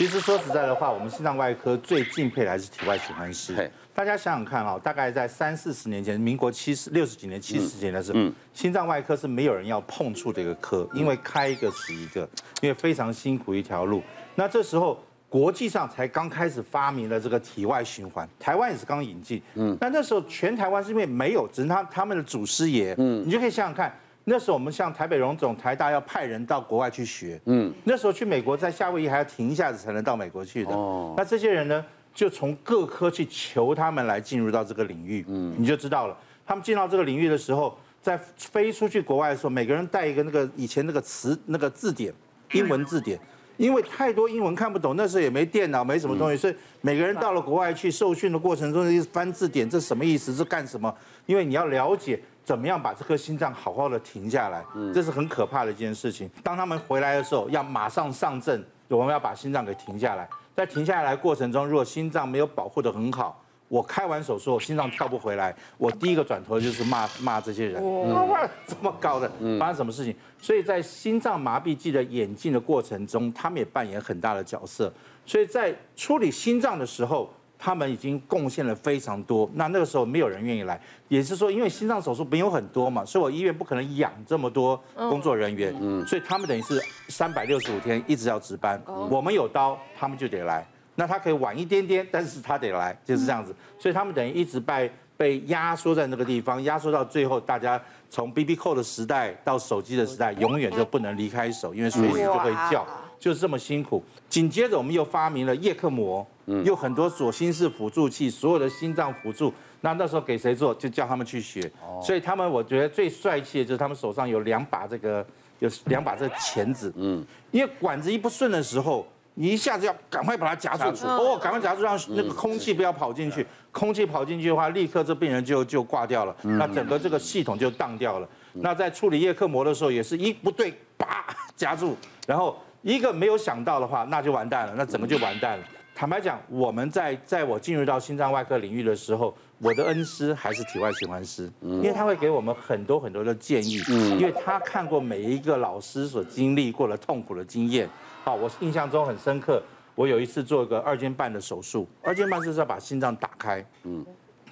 其实说实在的话，我们心脏外科最敬佩的还是体外循环师。大家想想看啊，大概在三四十年前，民国七十六十几年、七十几年的时候，心脏外科是没有人要碰触这个科，因为开一个死一个，因为非常辛苦一条路。那这时候国际上才刚开始发明了这个体外循环，台湾也是刚引进。嗯，那那时候全台湾是因为没有，只是他他们的祖师爷。嗯，你就可以想想看。那时候我们像台北荣总、台大要派人到国外去学，嗯，那时候去美国在夏威夷还要停一下子才能到美国去的。哦，那这些人呢，就从各科去求他们来进入到这个领域，嗯，你就知道了。他们进到这个领域的时候，在飞出去国外的时候，每个人带一个那个以前那个词那个字典，英文字典，因为太多英文看不懂，那时候也没电脑，没什么东西，所以每个人到了国外去受训的过程中，翻字典，这什么意思？是干什么？因为你要了解。怎么样把这颗心脏好好的停下来？这是很可怕的一件事情。当他们回来的时候，要马上上阵，我们要把心脏给停下来。在停下来的过程中，如果心脏没有保护的很好，我开完手术，心脏跳不回来，我第一个转头就是骂 骂这些人。哇，这么搞的，发生什么事情？所以在心脏麻痹剂的演进的过程中，他们也扮演很大的角色。所以在处理心脏的时候。他们已经贡献了非常多，那那个时候没有人愿意来，也是说，因为心脏手术没有很多嘛，所以我医院不可能养这么多工作人员，嗯，所以他们等于是三百六十五天一直要值班。我们有刀，他们就得来。那他可以晚一点点，但是他得来，就是这样子。所以他们等于一直被被压缩在那个地方，压缩到最后，大家从 BB Call 的时代到手机的时代，永远就不能离开手，因为随时就会叫，就是这么辛苦。紧接着我们又发明了叶克膜。有很多左心室辅助器，所有的心脏辅助，那那时候给谁做，就叫他们去学。所以他们我觉得最帅气的就是他们手上有两把这个，有两把这个钳子。嗯，因为管子一不顺的时候，你一下子要赶快把它夹住，哦，赶快夹住，让那个空气不要跑进去。空气跑进去的话，立刻这病人就就挂掉了。那整个这个系统就当掉了。那在处理叶克膜的时候，也是一不对，啪夹住，然后一个没有想到的话，那就完蛋了，那整个就完蛋了。坦白讲，我们在在我进入到心脏外科领域的时候，我的恩师还是体外循环师，因为他会给我们很多很多的建议，因为他看过每一个老师所经历过的痛苦的经验。好，我印象中很深刻，我有一次做一个二尖瓣的手术，二尖瓣就是要把心脏打开，嗯，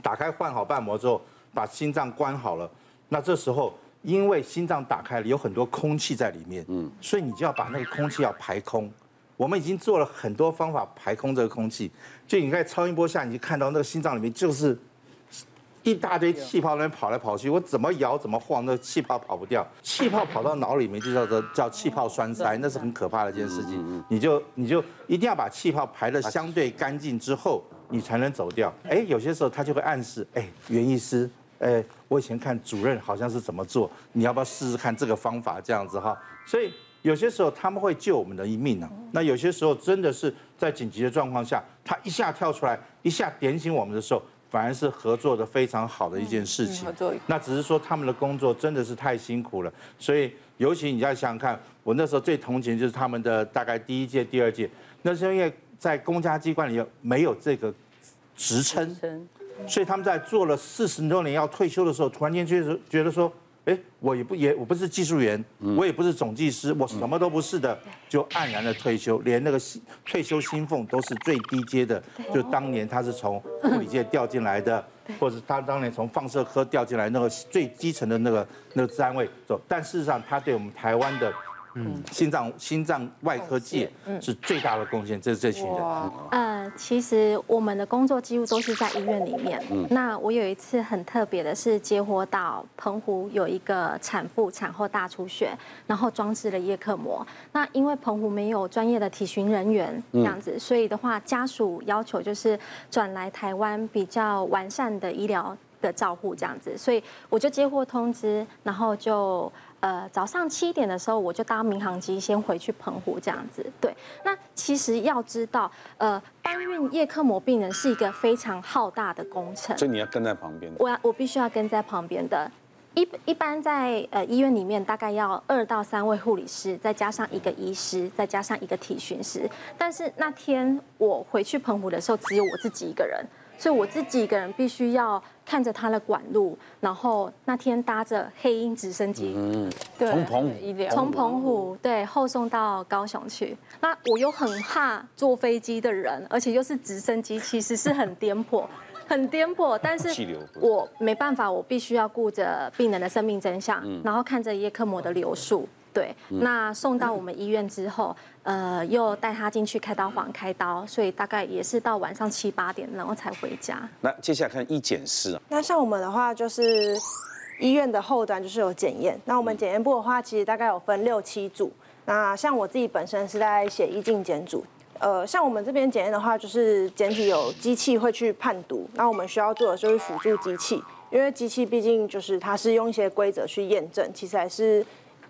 打开换好瓣膜之后，把心脏关好了。那这时候因为心脏打开了，有很多空气在里面，嗯，所以你就要把那个空气要排空。我们已经做了很多方法排空这个空气，就你在超音波下，你就看到那个心脏里面就是一大堆气泡在那边跑来跑去，我怎么摇怎么晃，那个气泡跑不掉，气泡跑到脑里面就叫做 叫气泡栓塞，那是很可怕的一件事情。你就你就一定要把气泡排的相对干净之后，你才能走掉。哎，有些时候他就会暗示，哎，袁医师，哎，我以前看主任好像是怎么做，你要不要试试看这个方法这样子哈？所以。有些时候他们会救我们的一命呢。那有些时候真的是在紧急的状况下，他一下跳出来，一下点醒我们的时候，反而是合作的非常好的一件事情。那只是说他们的工作真的是太辛苦了。所以尤其你要想想看，我那时候最同情就是他们的大概第一届、第二届，那是因为在公家机关里没有这个职称，所以他们在做了四十多年要退休的时候，突然间就是觉得说。哎，我也不也我不是技术员，我也不是总技师，我什么都不是的，就黯然的退休，连那个退休薪俸都是最低阶的，就当年他是从护理界调进来的，或者是他当年从放射科调进来那个最基层的那个那个单位走，但事实上他对我们台湾的。嗯，心脏心脏外科界是最大的贡献，这是这群人。呃，其实我们的工作几乎都是在医院里面。嗯，那我有一次很特别的是接获到澎湖有一个产妇产后大出血，然后装置了叶克膜。那因为澎湖没有专业的体巡人员这样子，所以的话家属要求就是转来台湾比较完善的医疗的照护这样子，所以我就接获通知，然后就。呃，早上七点的时候，我就搭民航机先回去澎湖这样子。对，那其实要知道，呃，搬运叶克膜病人是一个非常浩大的工程，所以你要跟在旁边。我要，我必须要跟在旁边的。一一般在呃医院里面，大概要二到三位护理师，再加上一个医师，再加上一个体巡师。但是那天我回去澎湖的时候，只有我自己一个人。所以我自己一个人必须要看着他的管路，然后那天搭着黑鹰直升机，嗯，对，从澎湖，从澎湖对后送到高雄去。那我又很怕坐飞机的人，而且又是直升机，其实是很颠簸，很颠簸。但是我没办法，我必须要顾着病人的生命真相，然后看着叶克膜的流速。对，那送到我们医院之后，呃，又带他进去开刀房开刀，所以大概也是到晚上七八点，然后才回家。那接下来看医检师啊，那像我们的话，就是医院的后端就是有检验。那我们检验部的话，其实大概有分六七组。那像我自己本身是在血液镜检组，呃，像我们这边检验的话，就是检体有机器会去判读，那我们需要做的就是辅助机器，因为机器毕竟就是它是用一些规则去验证，其实还是。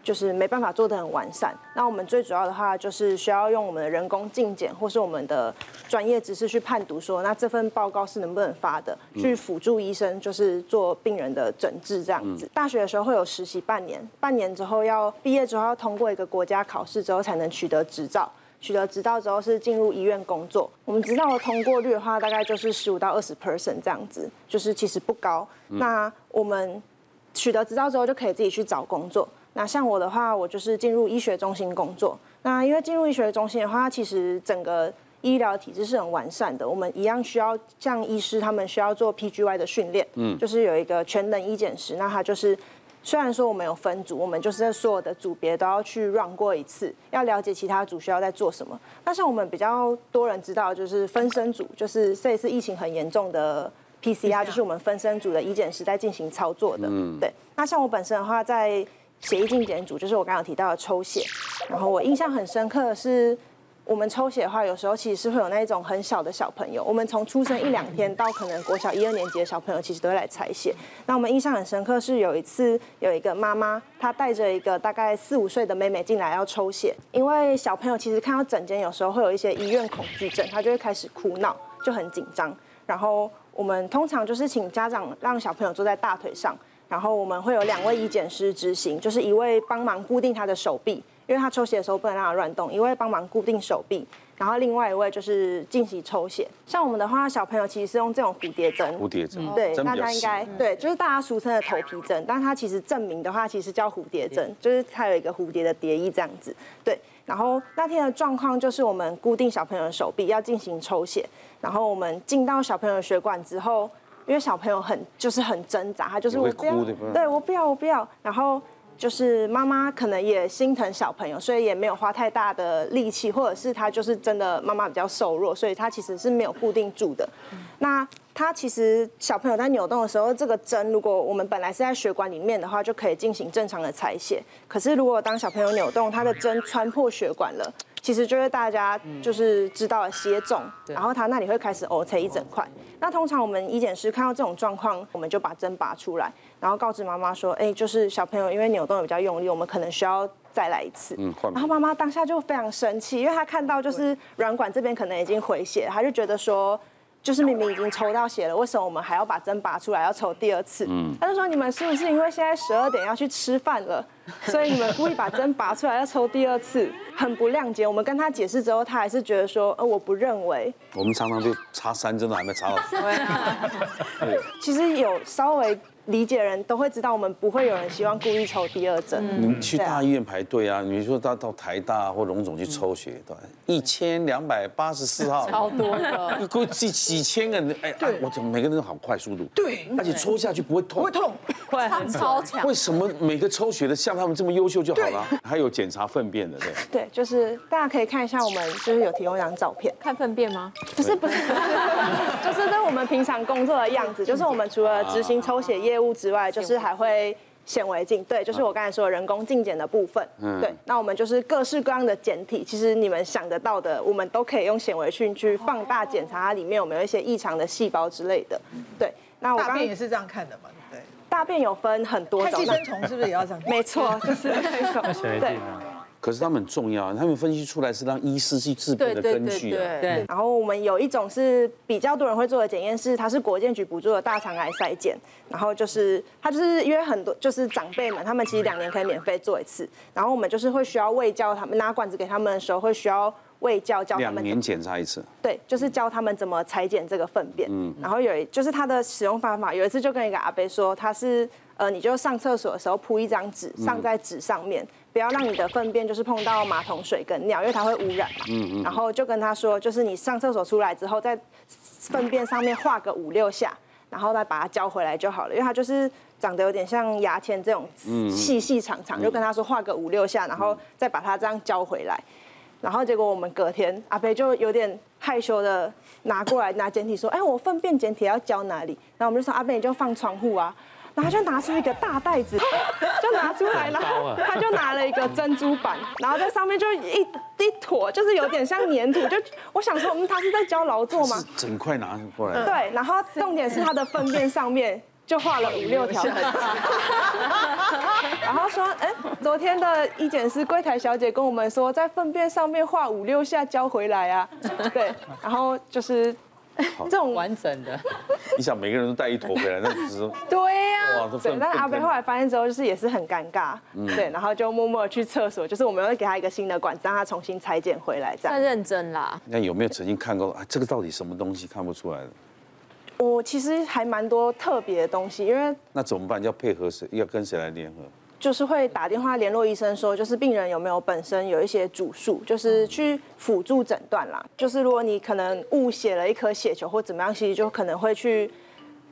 就是没办法做得很完善。那我们最主要的话，就是需要用我们的人工镜检，或是我们的专业知识去判读说，那这份报告是能不能发的，去辅助医生，就是做病人的诊治这样子。大学的时候会有实习半年，半年之后要毕业之后要通过一个国家考试之后才能取得执照，取得执照之后是进入医院工作。我们执照的通过率的话，大概就是十五到二十 percent 这样子，就是其实不高。那我们取得执照之后就可以自己去找工作。那像我的话，我就是进入医学中心工作。那因为进入医学中心的话，它其实整个医疗体制是很完善的。我们一样需要像医师他们需要做 PGY 的训练，嗯，就是有一个全能医检师。那他就是虽然说我们有分组，我们就是在所有的组别都要去 run 过一次，要了解其他组需要在做什么。那像我们比较多人知道，就是分身组，就是这一次疫情很严重的 PCR，就是我们分身组的医检师在进行操作的。嗯，对。那像我本身的话，在血液镜检组就是我刚刚提到的抽血，然后我印象很深刻的是，我们抽血的话，有时候其实是会有那一种很小的小朋友，我们从出生一两天到可能国小一二年级的小朋友，其实都会来采血。那我们印象很深刻是有一次有一个妈妈，她带着一个大概四五岁的妹妹进来要抽血，因为小朋友其实看到诊间有时候会有一些医院恐惧症，他就会开始哭闹，就很紧张。然后我们通常就是请家长让小朋友坐在大腿上。然后我们会有两位医检师执行，就是一位帮忙固定他的手臂，因为他抽血的时候不能让他乱动，一位帮忙固定手臂，然后另外一位就是进行抽血。像我们的话，小朋友其实是用这种蝴蝶针，蝴蝶针，对，那他应该对，就是大家俗称的头皮针，但它其实证明的话，其实叫蝴蝶针，就是它有一个蝴蝶的蝶翼这样子。对，然后那天的状况就是我们固定小朋友的手臂要进行抽血，然后我们进到小朋友的血管之后。因为小朋友很就是很挣扎，他就是我不要，对我不要我不要，然后就是妈妈可能也心疼小朋友，所以也没有花太大的力气，或者是他就是真的妈妈比较瘦弱，所以他其实是没有固定住的。那他其实小朋友在扭动的时候，这个针如果我们本来是在血管里面的话，就可以进行正常的采血。可是如果当小朋友扭动，他的针穿破血管了。其实就是大家就是知道了血肿，然后他那里会开始凹成一整块。那通常我们医检师看到这种状况，我们就把针拔出来，然后告知妈妈说，哎，就是小朋友因为扭动比较用力，我们可能需要再来一次。嗯然后妈妈当下就非常生气，因为她看到就是软管这边可能已经回血，她就觉得说。就是明明已经抽到血了，为什么我们还要把针拔出来要抽第二次？嗯，他就说，你们是不是因为现在十二点要去吃饭了，所以你们故意把针拔出来要抽第二次？很不谅解。我们跟他解释之后，他还是觉得说，呃，我不认为。我们常常就插三针都还没插好。对，其实有稍微。理解人都会知道，我们不会有人希望故意抽第二针。你们去大医院排队啊？你说到到台大或龙总去抽血，对，一千两百八十四号，超多的，估计几千个人，哎，我怎么每个人都好快速度？对，而且抽下去不会痛，不会痛，快，超强。为什么每个抽血的像他们这么优秀就好了？还有检查粪便的，对。对，就是大家可以看一下，我们就是有提供一张照片，看粪便吗？不是，不是，就是在我们平常工作的样子，就是我们除了执行抽血业务之外，就是。还会显微镜，对，就是我刚才说的人工镜检的部分，嗯，对，那我们就是各式各样的检体，其实你们想得到的，我们都可以用显微镜去放大检查它里面有没有一些异常的细胞之类的，对。那我刚刚大便也是这样看的嘛？对，大便有分很多种，寄生虫是不是也要这样？没错，就是那种，对。可是他们很重要，他们分析出来是让医师去治病的根据啊。对。然后我们有一种是比较多人会做的检验，是它是国健局补助的大肠癌筛检。然后就是它就是因为很多就是长辈们，他们其实两年可以免费做一次。然后我们就是会需要喂教他们，拿管子给他们的时候会需要卫教教他们两年检查一次，对，就是教他们怎么裁剪这个粪便。嗯，然后有一就是它的使用方法，有一次就跟一个阿伯说，他是呃，你就上厕所的时候铺一张纸，上在纸上面，不要让你的粪便就是碰到马桶水跟尿，因为它会污染嘛。嗯嗯。然后就跟他说，就是你上厕所出来之后，在粪便上面画个五六下，然后再把它交回来就好了，因为它就是长得有点像牙签这种细细长长，就跟他说画个五六下，然后再把它这样交回来。然后结果我们隔天阿伯就有点害羞的拿过来拿简体说，哎，我粪便简体要交哪里？然后我们就说阿贝你就放窗户啊，然后他就拿出一个大袋子，就拿出来了，他就拿了一个珍珠板，然后在上面就一一坨，就是有点像粘土，就我想说，嗯，他是在教劳作吗？整块拿过来。对，然后重点是他的粪便上面。就画了五六条痕迹，然后说，哎，昨天的医检师柜台小姐跟我们说，在粪便上面画五六下交回来啊，对，然后就是这种完整的。你想每个人都带一坨回来，那只是 对呀，对。但阿伯后来发现之后，就是也是很尴尬，对，然后就默默去厕所，就是我们会给他一个新的管子，让他重新裁剪回来，这样。太认真啦。那有没有曾经看过啊？这个到底什么东西看不出来的？我其实还蛮多特别的东西，因为那怎么办？要配合谁？要跟谁来联合？就是会打电话联络医生，说就是病人有没有本身有一些主诉，就是去辅助诊断啦。就是如果你可能误写了一颗血球或怎么样，其实就可能会去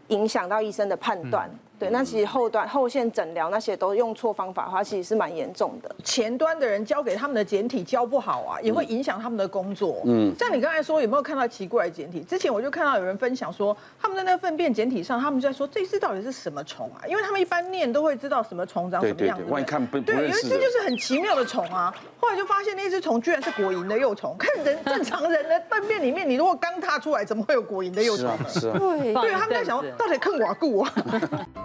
影响到医生的判断。嗯对，那其实后端后线诊疗那些都用错方法的话，其实是蛮严重的。前端的人交给他们的简体教不好啊，也会影响他们的工作。嗯，像你刚才说，有没有看到奇怪的简体？之前我就看到有人分享说，他们在那粪便简体上，他们就在说这只到底是什么虫啊？因为他们一般念都会知道什么虫长什么样子。对对对，万一看不，对，有一只就是很奇妙的虫啊。后来就发现那只虫居然是果蝇的幼虫。看人正常人的粪便里面，你如果刚踏出来，怎么会有果蝇的幼虫呢？是啊，对，对，他们在想到底坑瓦固啊。